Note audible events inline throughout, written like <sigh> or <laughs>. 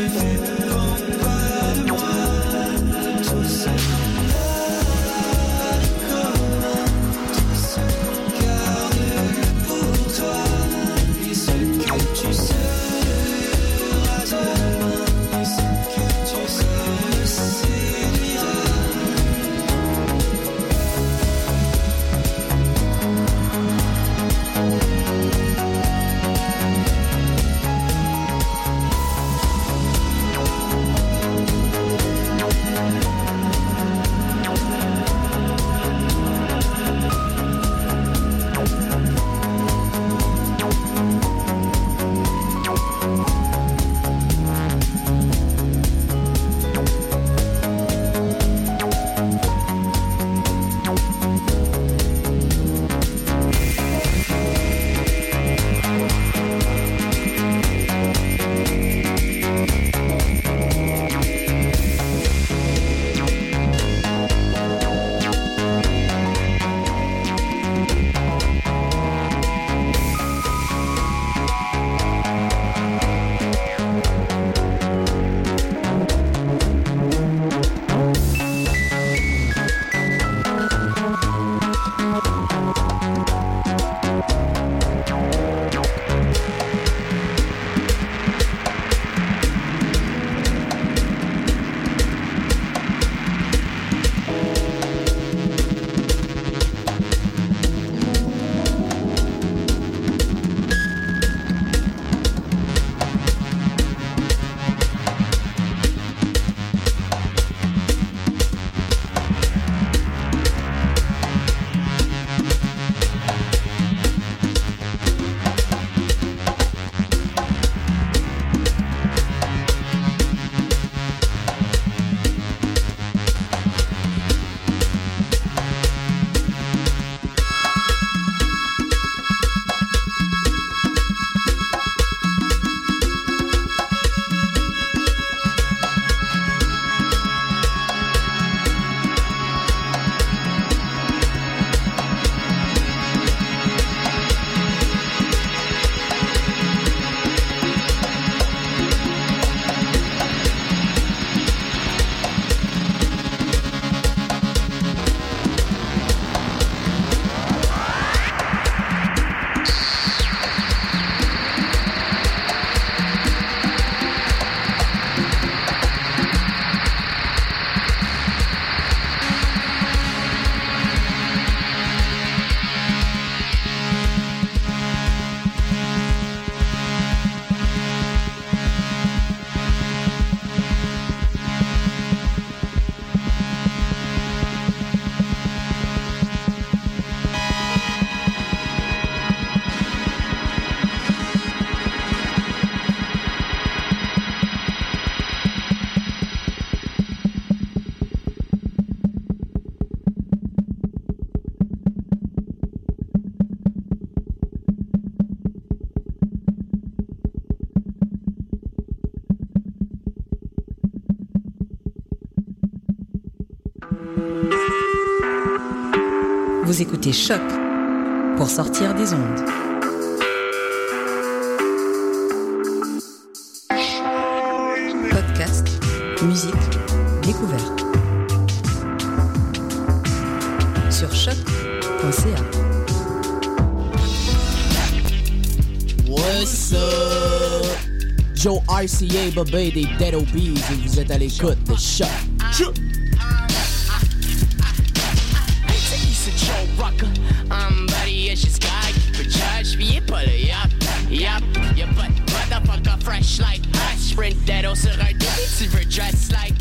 Vous écoutez Choc pour sortir des ondes. Podcast, musique, découverte. Sur choc.ca. What's up? Joe RCA, Bobé des Dead Obies et vous êtes à l'écoute de Choc. Choc. Pull it up. Yup, your butt, motherfucker, fresh like hot. Sprint that sera tu veux dress like.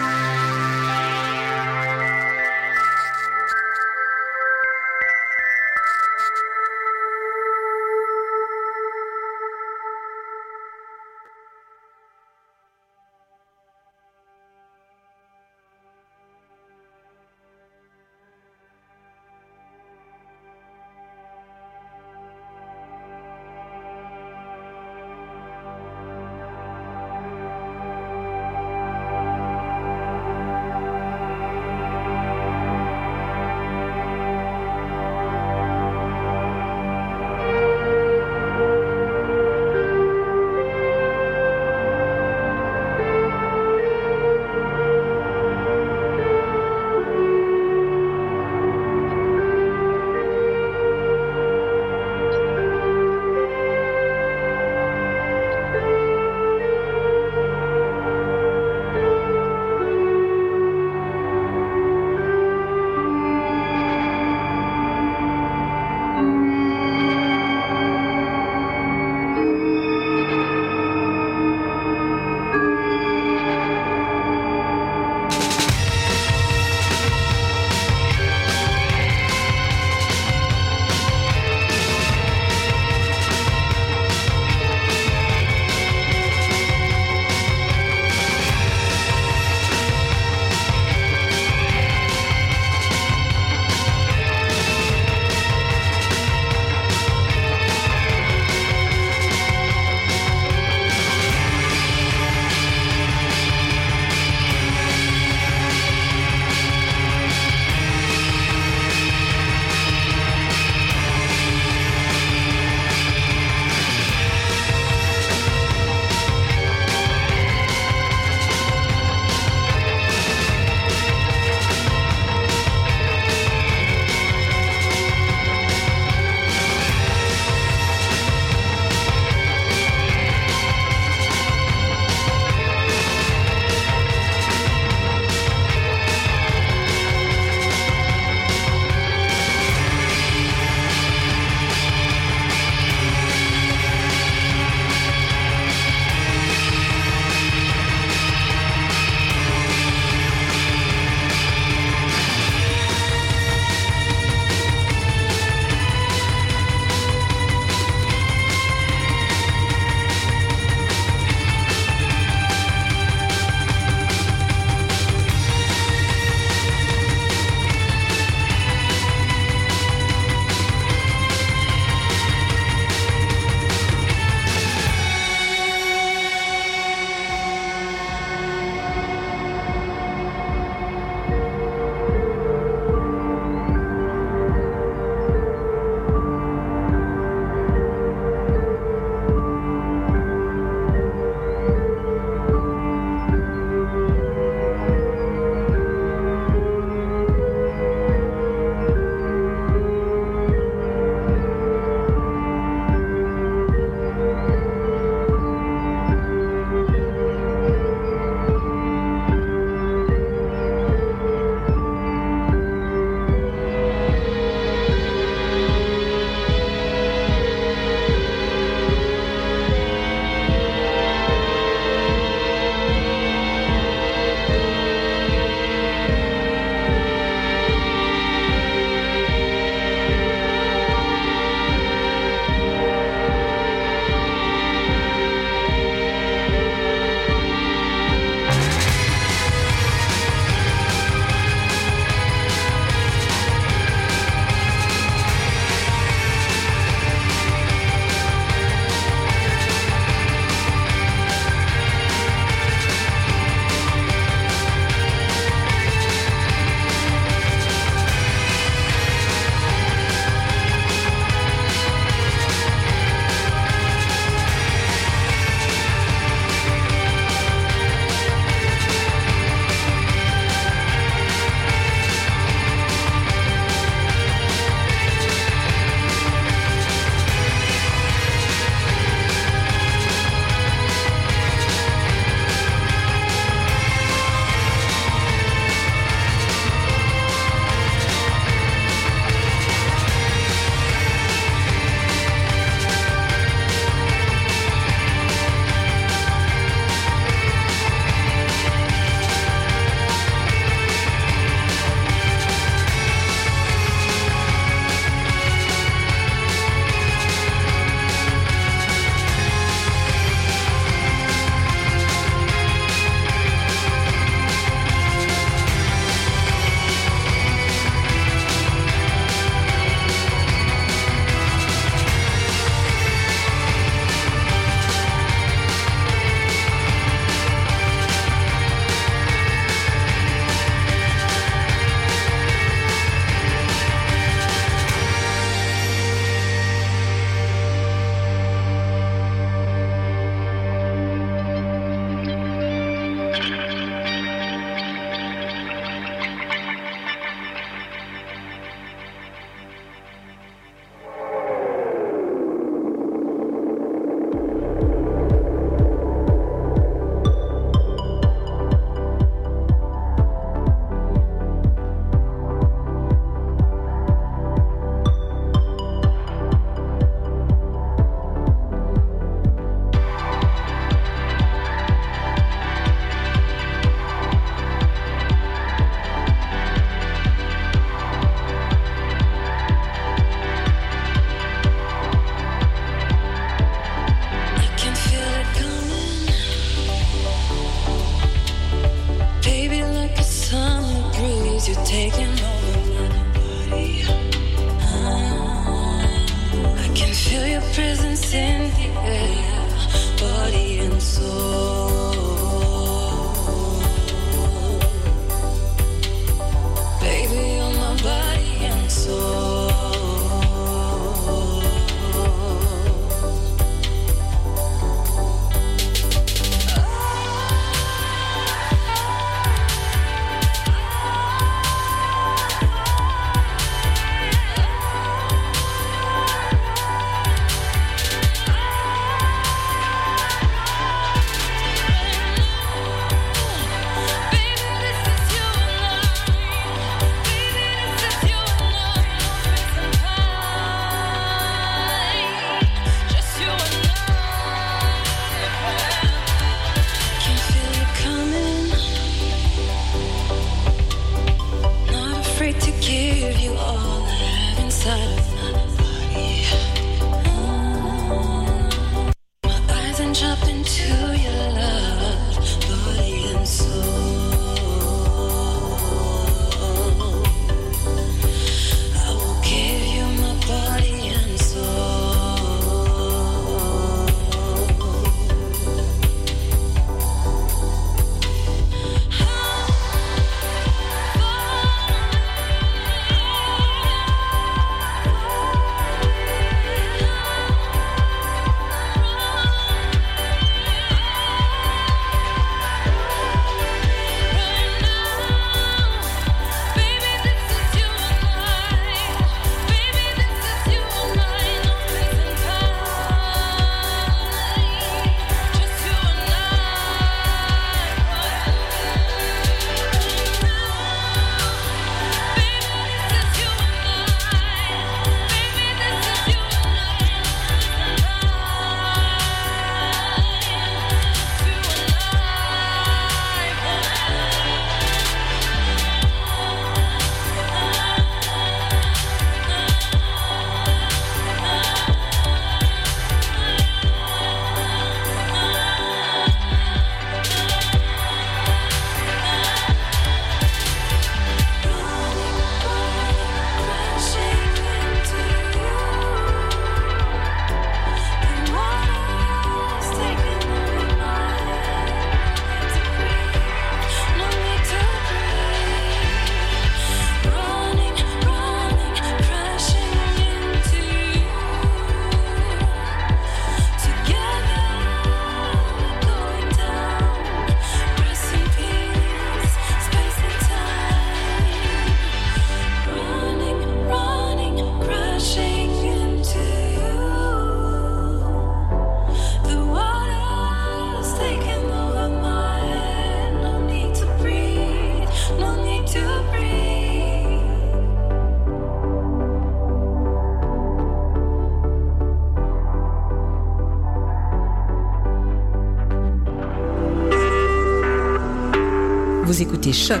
Choc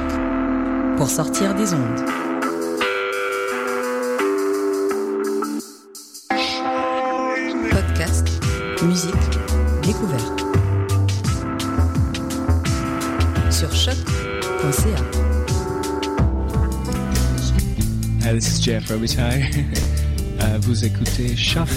pour sortir des ondes. Podcast, musique, découverte. Sur choc.ca. Hi, this is Jeff Robitaille. Euh, <laughs> vous écoutez Choc.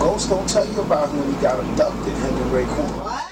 Ghost don't tell you about him when he got abducted, him and Raekwon. What?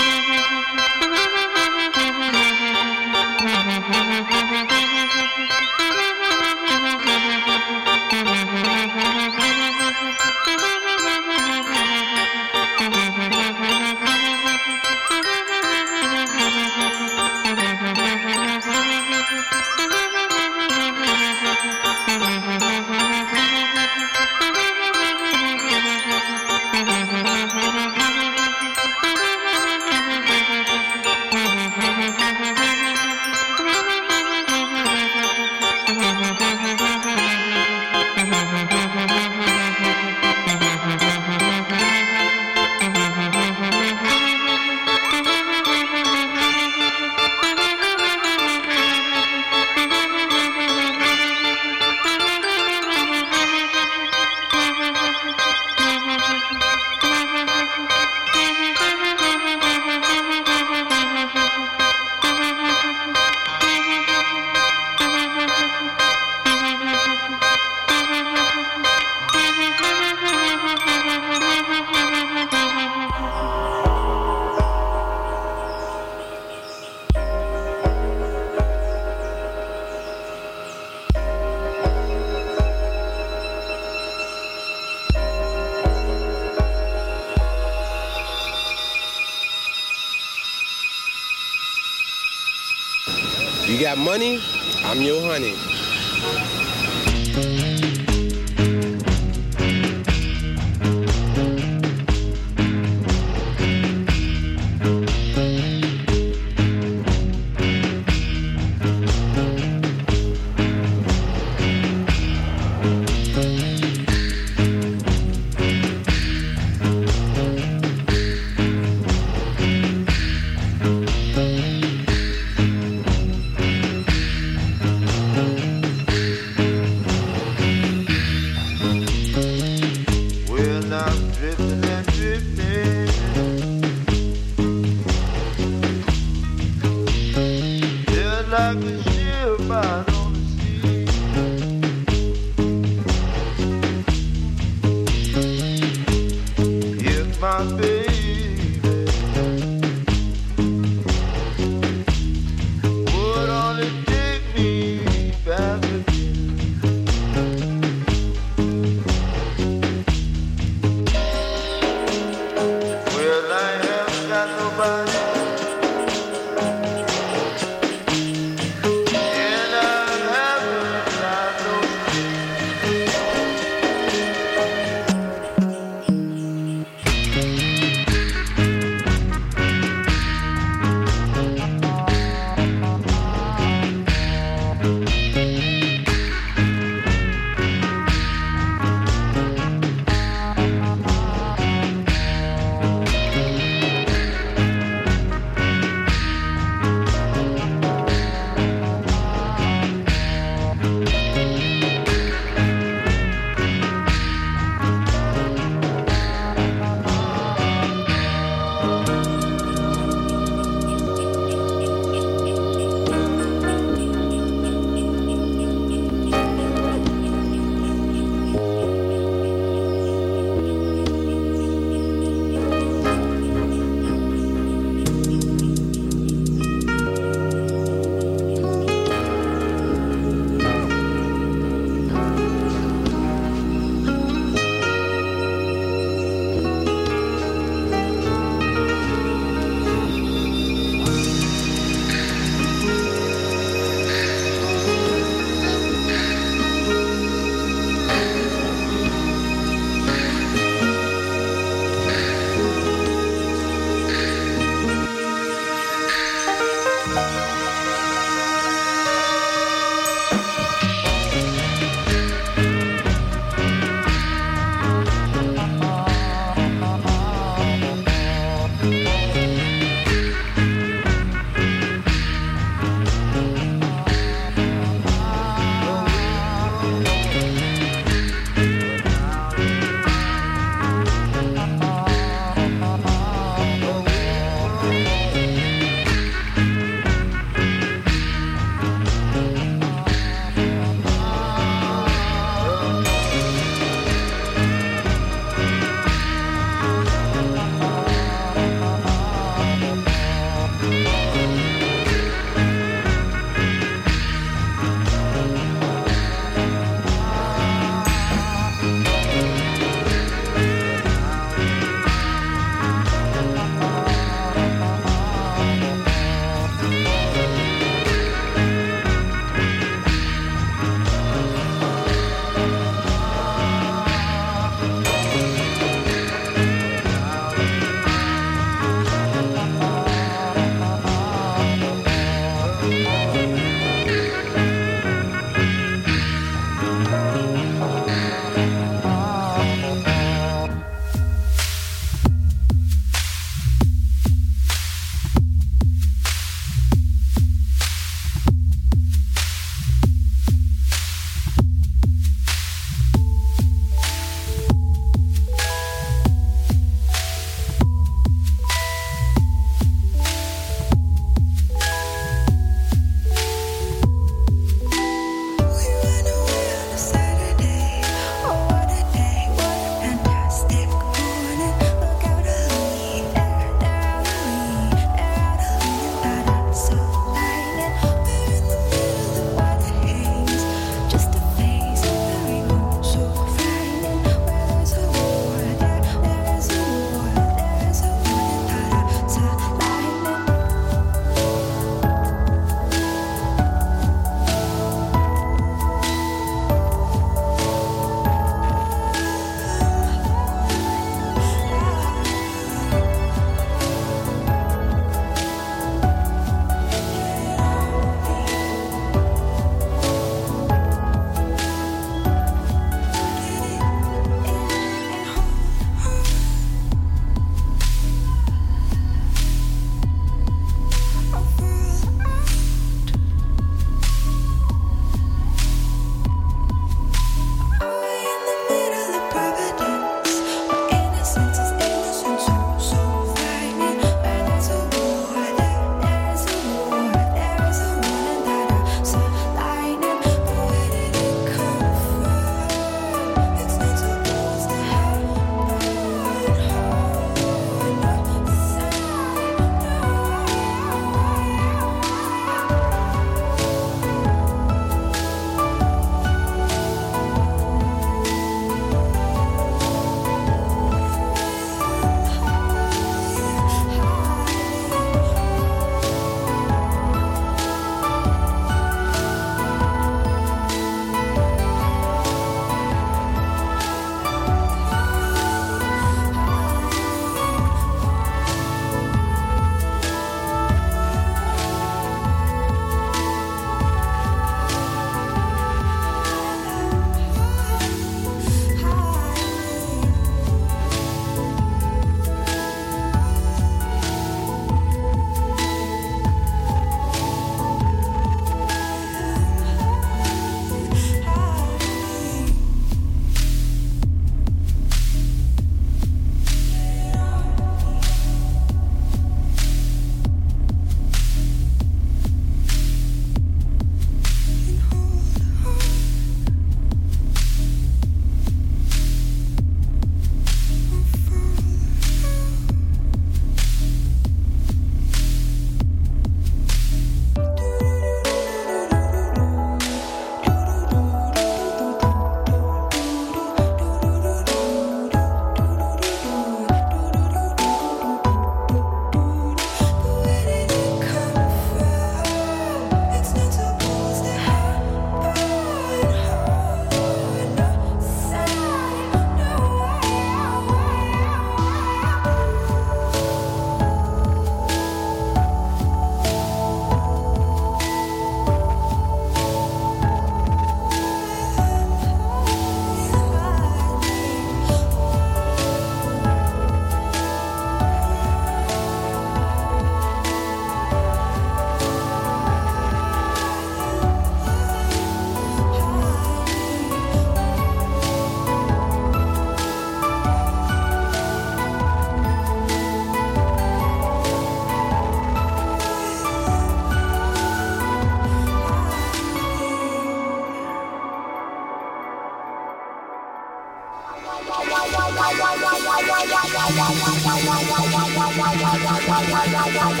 Bye.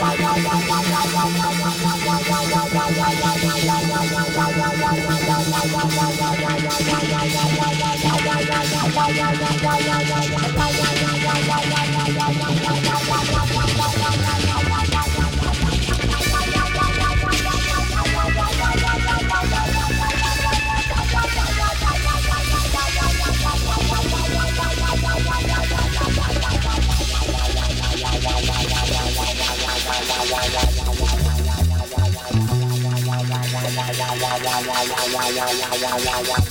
哇哇哇哇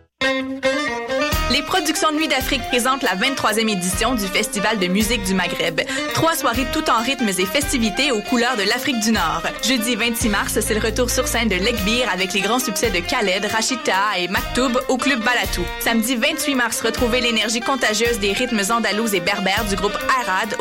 Les productions Nuit d'Afrique présentent la 23e édition du Festival de musique du Maghreb. Trois soirées tout en rythmes et festivités aux couleurs de l'Afrique du Nord. Jeudi 26 mars, c'est le retour sur scène de Lekbir avec les grands succès de Khaled, Rachita et Maktoub au Club Balatou. Samedi 28 mars, retrouvez l'énergie contagieuse des rythmes andalous et berbères du groupe Arad